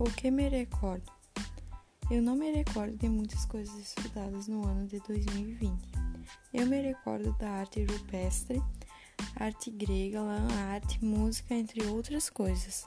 O que me recordo? Eu não me recordo de muitas coisas estudadas no ano de 2020. Eu me recordo da arte rupestre, arte grega, lã, arte, música, entre outras coisas.